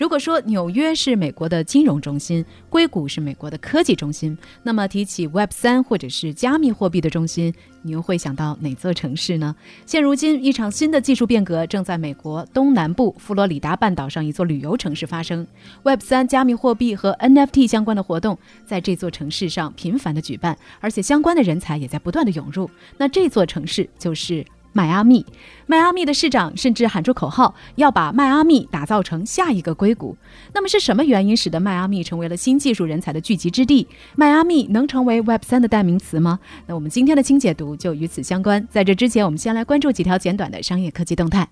如果说纽约是美国的金融中心，硅谷是美国的科技中心，那么提起 Web 三或者是加密货币的中心，你又会想到哪座城市呢？现如今，一场新的技术变革正在美国东南部佛罗里达半岛上一座旅游城市发生。Web 三、加密货币和 NFT 相关的活动在这座城市上频繁的举办，而且相关的人才也在不断的涌入。那这座城市就是。迈阿密，迈阿密的市长甚至喊出口号，要把迈阿密打造成下一个硅谷。那么是什么原因使得迈阿密成为了新技术人才的聚集之地？迈阿密能成为 Web 三的代名词吗？那我们今天的清解读就与此相关。在这之前，我们先来关注几条简短的商业科技动态。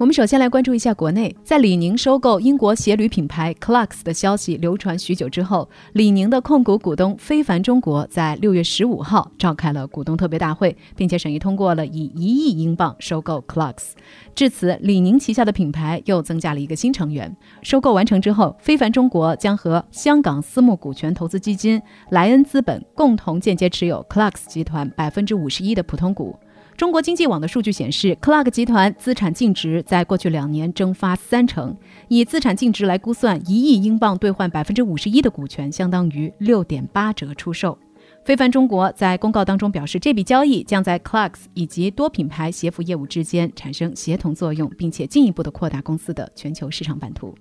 我们首先来关注一下国内，在李宁收购英国鞋履品牌 Clarks 的消息流传许久之后，李宁的控股股东非凡中国在六月十五号召开了股东特别大会，并且审议通过了以一亿英镑收购 Clarks。至此，李宁旗下的品牌又增加了一个新成员。收购完成之后，非凡中国将和香港私募股权投资基金莱恩资本共同间接持有 Clarks 集团百分之五十一的普通股。中国经济网的数据显示，Clark 集团资产净值在过去两年蒸发三成，以资产净值来估算，一亿英镑兑换百分之五十一的股权，相当于六点八折出售。非凡中国在公告当中表示，这笔交易将在 Clarks 以及多品牌鞋服业务之间产生协同作用，并且进一步的扩大公司的全球市场版图。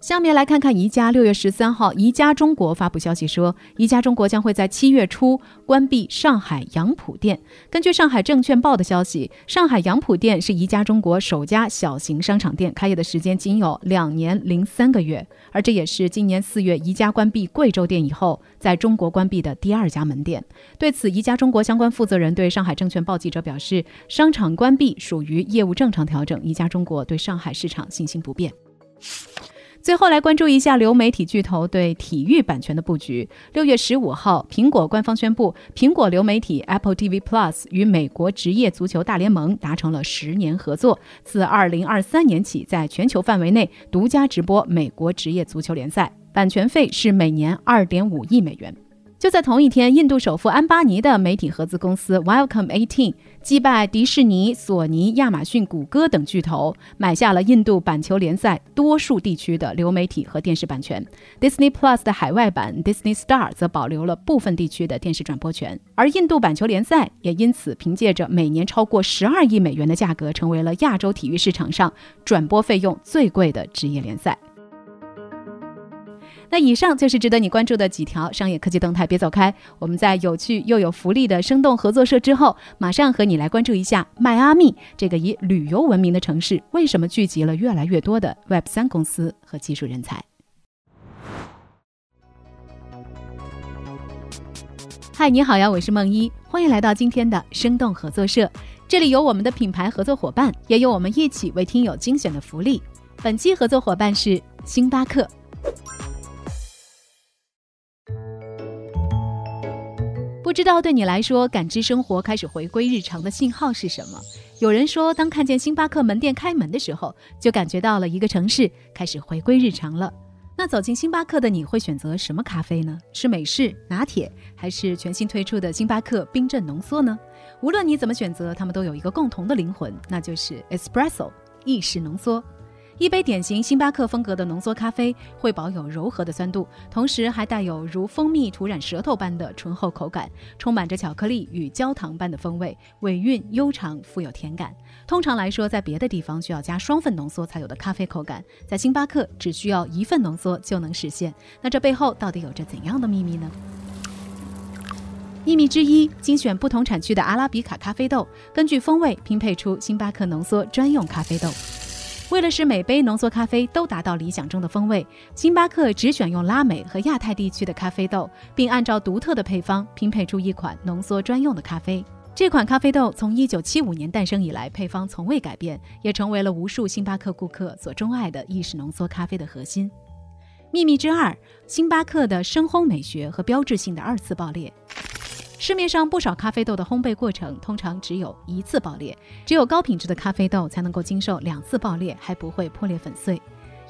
下面来看看宜家。六月十三号，宜家中国发布消息说，宜家中国将会在七月初关闭上海杨浦店。根据上海证券报的消息，上海杨浦店是宜家中国首家小型商场店，开业的时间仅有两年零三个月，而这也是今年四月宜家关闭贵州店以后，在中国关闭的第二家门店。对此，宜家中国相关负责人对上海证券报记者表示，商场关闭属于业务正常调整，宜家中国对上海市场信心不变。最后来关注一下流媒体巨头对体育版权的布局。六月十五号，苹果官方宣布，苹果流媒体 Apple TV Plus 与美国职业足球大联盟达成了十年合作，自二零二三年起，在全球范围内独家直播美国职业足球联赛，版权费是每年二点五亿美元。就在同一天，印度首富安巴尼的媒体合资公司 Welcome Eighteen 击败迪士尼、索尼、亚马逊、谷歌等巨头，买下了印度板球联赛多数地区的流媒体和电视版权。Disney Plus 的海外版 Disney Star 则保留了部分地区的电视转播权，而印度板球联赛也因此凭借着每年超过十二亿美元的价格，成为了亚洲体育市场上转播费用最贵的职业联赛。那以上就是值得你关注的几条商业科技动态，别走开。我们在有趣又有福利的生动合作社之后，马上和你来关注一下迈阿密这个以旅游闻名的城市，为什么聚集了越来越多的 Web 三公司和技术人才？嗨，你好呀，我是梦一，欢迎来到今天的生动合作社。这里有我们的品牌合作伙伴，也有我们一起为听友精选的福利。本期合作伙伴是星巴克。不知道对你来说，感知生活开始回归日常的信号是什么？有人说，当看见星巴克门店开门的时候，就感觉到了一个城市开始回归日常了。那走进星巴克的你会选择什么咖啡呢？是美式拿铁，还是全新推出的星巴克冰镇浓缩呢？无论你怎么选择，他们都有一个共同的灵魂，那就是 espresso 意式浓缩。一杯典型星巴克风格的浓缩咖啡会保有柔和的酸度，同时还带有如蜂蜜涂染舌头般的醇厚口感，充满着巧克力与焦糖般的风味，尾韵悠长，富有甜感。通常来说，在别的地方需要加双份浓缩才有的咖啡口感，在星巴克只需要一份浓缩就能实现。那这背后到底有着怎样的秘密呢？秘密之一，精选不同产区的阿拉比卡咖啡豆，根据风味拼配出星巴克浓缩专用咖啡豆。为了使每杯浓缩咖啡都达到理想中的风味，星巴克只选用拉美和亚太地区的咖啡豆，并按照独特的配方拼配出一款浓缩专用的咖啡。这款咖啡豆从1975年诞生以来，配方从未改变，也成为了无数星巴克顾客所钟爱的意式浓缩咖啡的核心。秘密之二：星巴克的深烘美学和标志性的二次爆裂。市面上不少咖啡豆的烘焙过程通常只有一次爆裂，只有高品质的咖啡豆才能够经受两次爆裂，还不会破裂粉碎。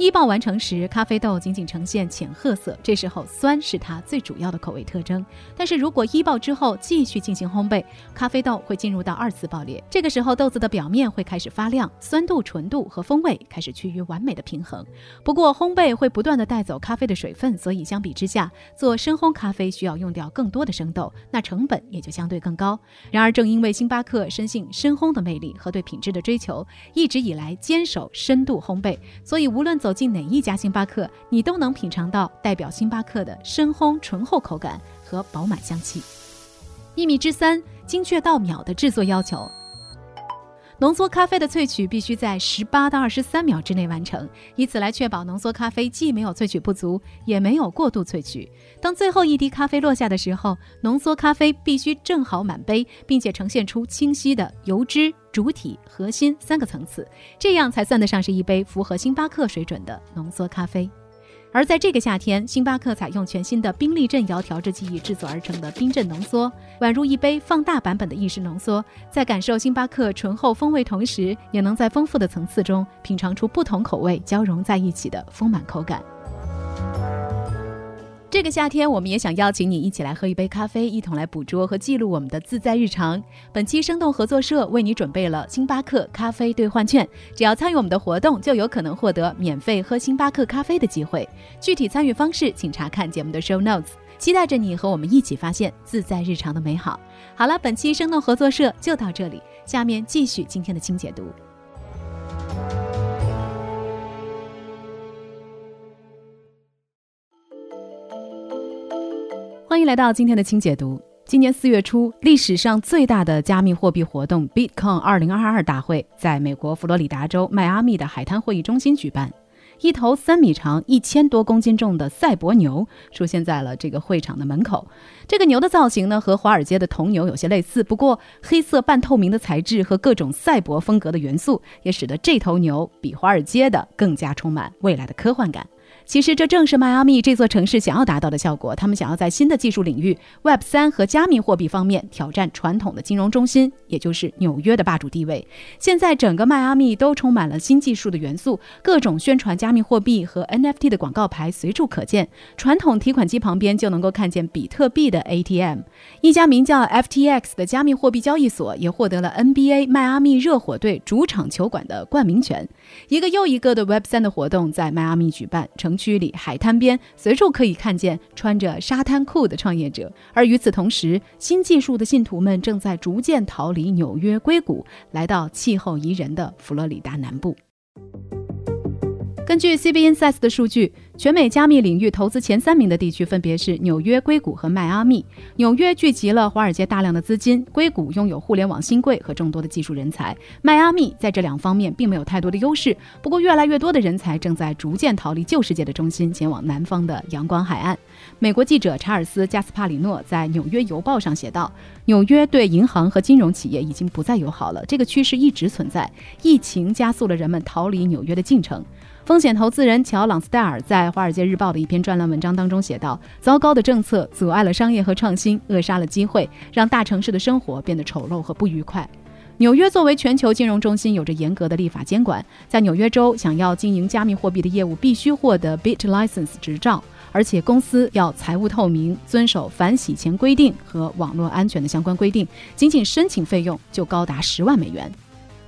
一爆完成时，咖啡豆仅仅呈现浅褐色，这时候酸是它最主要的口味特征。但是如果一爆之后继续进行烘焙，咖啡豆会进入到二次爆裂，这个时候豆子的表面会开始发亮，酸度、纯度和风味开始趋于完美的平衡。不过烘焙会不断的带走咖啡的水分，所以相比之下，做深烘咖啡需要用掉更多的生豆，那成本也就相对更高。然而正因为星巴克深信深烘的魅力和对品质的追求，一直以来坚守深度烘焙，所以无论走。走进哪一家星巴克，你都能品尝到代表星巴克的深烘醇厚口感和饱满香气。秘密之三：精确到秒的制作要求。浓缩咖啡的萃取必须在十八到二十三秒之内完成，以此来确保浓缩咖啡既没有萃取不足，也没有过度萃取。当最后一滴咖啡落下的时候，浓缩咖啡必须正好满杯，并且呈现出清晰的油脂、主体、核心三个层次，这样才算得上是一杯符合星巴克水准的浓缩咖啡。而在这个夏天，星巴克采用全新的冰力镇窑调制技艺制作而成的冰镇浓缩，宛如一杯放大版本的意式浓缩。在感受星巴克醇厚风味同时，也能在丰富的层次中品尝出不同口味交融在一起的丰满口感。这个夏天，我们也想邀请你一起来喝一杯咖啡，一同来捕捉和记录我们的自在日常。本期生动合作社为你准备了星巴克咖啡兑换券，只要参与我们的活动，就有可能获得免费喝星巴克咖啡的机会。具体参与方式，请查看节目的 show notes。期待着你和我们一起发现自在日常的美好。好了，本期生动合作社就到这里，下面继续今天的清解读。欢迎来到今天的清解读。今年四月初，历史上最大的加密货币活动 Bitcoin 2022大会在美国佛罗里达州迈阿密的海滩会议中心举办。一头三米长、一千多公斤重的赛博牛出现在了这个会场的门口。这个牛的造型呢，和华尔街的铜牛有些类似，不过黑色半透明的材质和各种赛博风格的元素，也使得这头牛比华尔街的更加充满未来的科幻感。其实这正是迈阿密这座城市想要达到的效果。他们想要在新的技术领域 Web 三和加密货币方面挑战传统的金融中心，也就是纽约的霸主地位。现在整个迈阿密都充满了新技术的元素，各种宣传加密货币和 NFT 的广告牌随处可见。传统提款机旁边就能够看见比特币的 ATM。一家名叫 FTX 的加密货币交易所也获得了 NBA 迈阿密热火队主场球馆的冠名权。一个又一个的 Web 三的活动在迈阿密举办，成。区里海滩边随处可以看见穿着沙滩裤的创业者，而与此同时，新技术的信徒们正在逐渐逃离纽约硅谷，来到气候宜人的佛罗里达南部。根据 CB Insights 的数据。全美加密领域投资前三名的地区分别是纽约、硅谷和迈阿密。纽约聚集了华尔街大量的资金，硅谷拥有互联网新贵和众多的技术人才。迈阿密在这两方面并没有太多的优势。不过，越来越多的人才正在逐渐逃离旧世界的中心，前往南方的阳光海岸。美国记者查尔斯·加斯帕里诺在《纽约邮报》上写道：“纽约对银行和金融企业已经不再友好了，这个趋势一直存在。疫情加速了人们逃离纽约的进程。”风险投资人乔·朗斯戴尔在《华尔街日报》的一篇专栏文章当中写道：“糟糕的政策阻碍了商业和创新，扼杀了机会，让大城市的生活变得丑陋和不愉快。”纽约作为全球金融中心，有着严格的立法监管。在纽约州，想要经营加密货币的业务，必须获得 Bit License 执照，而且公司要财务透明，遵守反洗钱规定和网络安全的相关规定。仅仅申请费用就高达十万美元。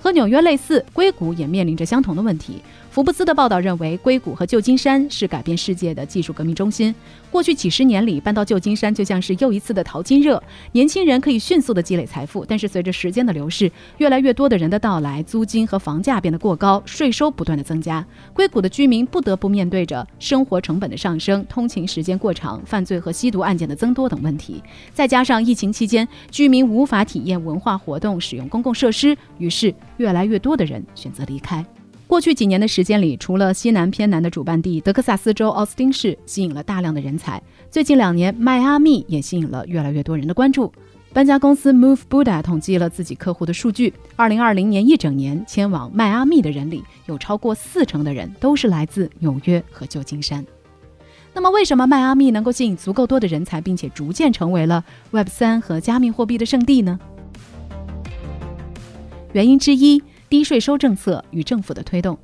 和纽约类似，硅谷也面临着相同的问题。福布斯的报道认为，硅谷和旧金山是改变世界的技术革命中心。过去几十年里，搬到旧金山就像是又一次的淘金热。年轻人可以迅速的积累财富，但是随着时间的流逝，越来越多的人的到来，租金和房价变得过高，税收不断的增加，硅谷的居民不得不面对着生活成本的上升、通勤时间过长、犯罪和吸毒案件的增多等问题。再加上疫情期间，居民无法体验文化活动、使用公共设施，于是越来越多的人选择离开。过去几年的时间里，除了西南偏南的主办地德克萨斯州奥斯汀市吸引了大量的人才，最近两年迈阿密也吸引了越来越多人的关注。搬家公司 Move Buddha 统计了自己客户的数据，2020年一整年迁往迈阿密的人里，有超过四成的人都是来自纽约和旧金山。那么，为什么迈阿密能够吸引足够多的人才，并且逐渐成为了 Web 三和加密货币的圣地呢？原因之一，低税收政策与政府的推动。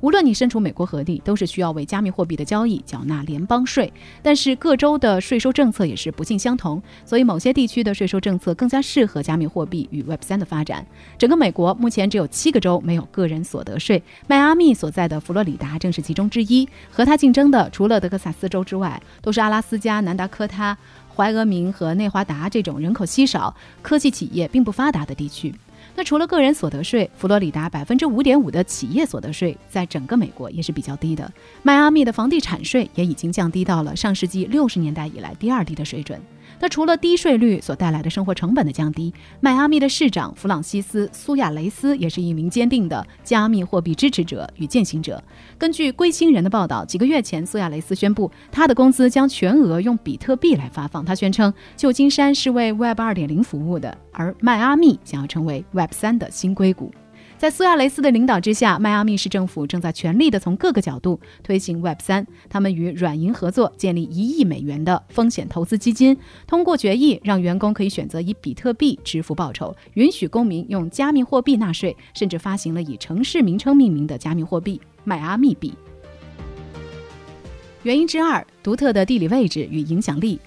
无论你身处美国何地，都是需要为加密货币的交易缴纳联邦税。但是各州的税收政策也是不尽相同，所以某些地区的税收政策更加适合加密货币与 Web 三的发展。整个美国目前只有七个州没有个人所得税，迈阿密所在的佛罗里达正是其中之一。和它竞争的除了德克萨斯州之外，都是阿拉斯加、南达科他、怀俄明和内华达这种人口稀少、科技企业并不发达的地区。那除了个人所得税，佛罗里达百分之五点五的企业所得税在整个美国也是比较低的。迈阿密的房地产税也已经降低到了上世纪六十年代以来第二低的水准。那除了低税率所带来的生活成本的降低，迈阿密的市长弗朗西斯·苏亚雷斯也是一名坚定的加密货币支持者与践行者。根据归星人的报道，几个月前，苏亚雷斯宣布他的工资将全额用比特币来发放。他宣称，旧金山是为 Web 二点零服务的，而迈阿密将要成为 Web 三的新硅谷。在苏亚雷斯的领导之下，迈阿密市政府正在全力地从各个角度推行 Web 三。他们与软银合作，建立一亿美元的风险投资基金，通过决议让员工可以选择以比特币支付报酬，允许公民用加密货币纳税，甚至发行了以城市名称命名的加密货币——迈阿密币。原因之二：独特的地理位置与影响力。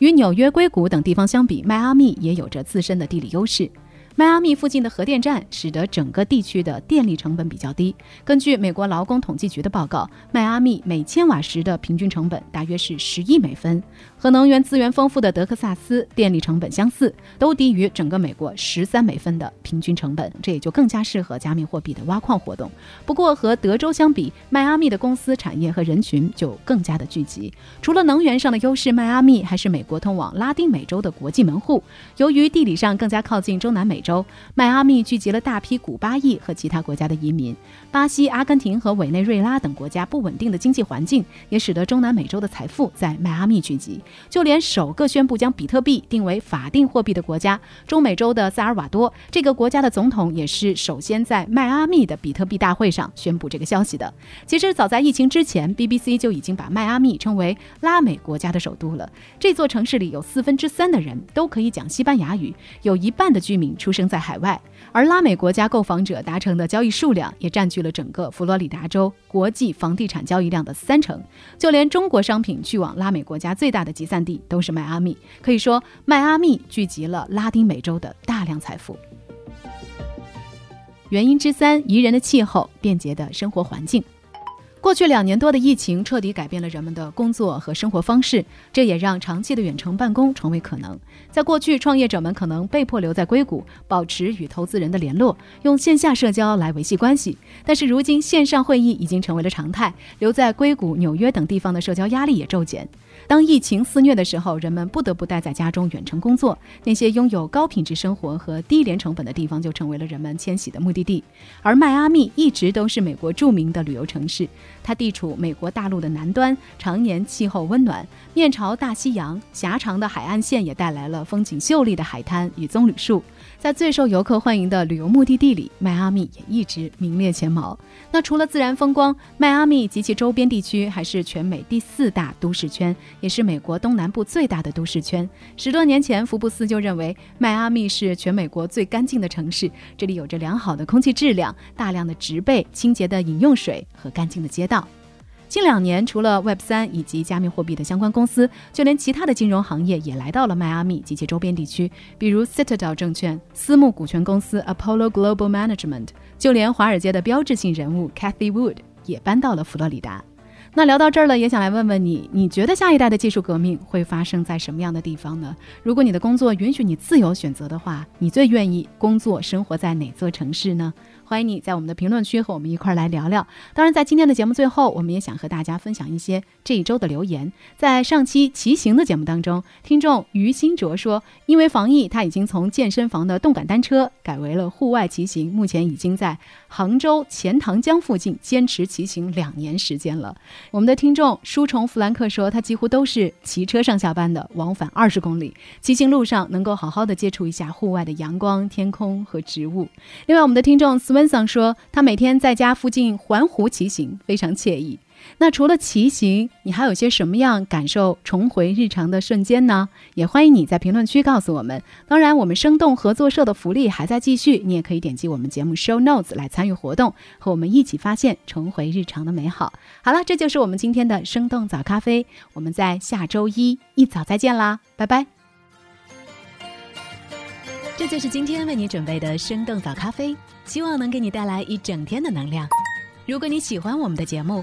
与纽约、硅谷等地方相比，迈阿密也有着自身的地理优势。迈阿密附近的核电站使得整个地区的电力成本比较低。根据美国劳工统计局的报告，迈阿密每千瓦时的平均成本大约是十亿美分，和能源资源丰富的德克萨斯电力成本相似，都低于整个美国十三美分的平均成本。这也就更加适合加密货币的挖矿活动。不过和德州相比，迈阿密的公司产业和人群就更加的聚集。除了能源上的优势，迈阿密还是美国通往拉丁美洲的国际门户。由于地理上更加靠近中南美。州迈阿密聚集了大批古巴裔和其他国家的移民，巴西、阿根廷和委内瑞拉等国家不稳定的经济环境也使得中南美洲的财富在迈阿密聚集。就连首个宣布将比特币定为法定货币的国家——中美洲的萨尔瓦多，这个国家的总统也是首先在迈阿密的比特币大会上宣布这个消息的。其实早在疫情之前，BBC 就已经把迈阿密称为拉美国家的首都了。这座城市里有四分之三的人都可以讲西班牙语，有一半的居民出。生在海外，而拉美国家购房者达成的交易数量也占据了整个佛罗里达州国际房地产交易量的三成。就连中国商品去往拉美国家最大的集散地都是迈阿密。可以说，迈阿密聚集了拉丁美洲的大量财富。原因之三：宜人的气候、便捷的生活环境。过去两年多的疫情彻底改变了人们的工作和生活方式，这也让长期的远程办公成为可能。在过去，创业者们可能被迫留在硅谷，保持与投资人的联络，用线下社交来维系关系。但是如今，线上会议已经成为了常态，留在硅谷、纽约等地方的社交压力也骤减。当疫情肆虐的时候，人们不得不待在家中远程工作。那些拥有高品质生活和低廉成本的地方，就成为了人们迁徙的目的地。而迈阿密一直都是美国著名的旅游城市，它地处美国大陆的南端，常年气候温暖，面朝大西洋，狭长的海岸线也带来了风景秀丽的海滩与棕榈树。在最受游客欢迎的旅游目的地里，迈阿密也一直名列前茅。那除了自然风光，迈阿密及其周边地区还是全美第四大都市圈，也是美国东南部最大的都市圈。十多年前，福布斯就认为迈阿密是全美国最干净的城市，这里有着良好的空气质量、大量的植被、清洁的饮用水和干净的街道。近两年，除了 Web 三以及加密货币的相关公司，就连其他的金融行业也来到了迈阿密及其周边地区，比如 Citadel 证券、私募股权公司 Apollo Global Management，就连华尔街的标志性人物 Cathy Wood 也搬到了佛罗里达。那聊到这儿了，也想来问问你，你觉得下一代的技术革命会发生在什么样的地方呢？如果你的工作允许你自由选择的话，你最愿意工作生活在哪座城市呢？欢迎你在我们的评论区和我们一块儿来聊聊。当然，在今天的节目最后，我们也想和大家分享一些这一周的留言。在上期骑行的节目当中，听众于新卓说，因为防疫，他已经从健身房的动感单车改为了户外骑行，目前已经在杭州钱塘江附近坚持骑行两年时间了。我们的听众书虫弗兰克说，他几乎都是骑车上下班的，往返二十公里，骑行路上能够好好的接触一下户外的阳光、天空和植物。另外，我们的听众 Swenson 说，他每天在家附近环湖骑行，非常惬意。那除了骑行，你还有些什么样感受重回日常的瞬间呢？也欢迎你在评论区告诉我们。当然，我们生动合作社的福利还在继续，你也可以点击我们节目 show notes 来参与活动，和我们一起发现重回日常的美好。好了，这就是我们今天的生动早咖啡，我们在下周一一早再见啦，拜拜。这就是今天为你准备的生动早咖啡，希望能给你带来一整天的能量。如果你喜欢我们的节目，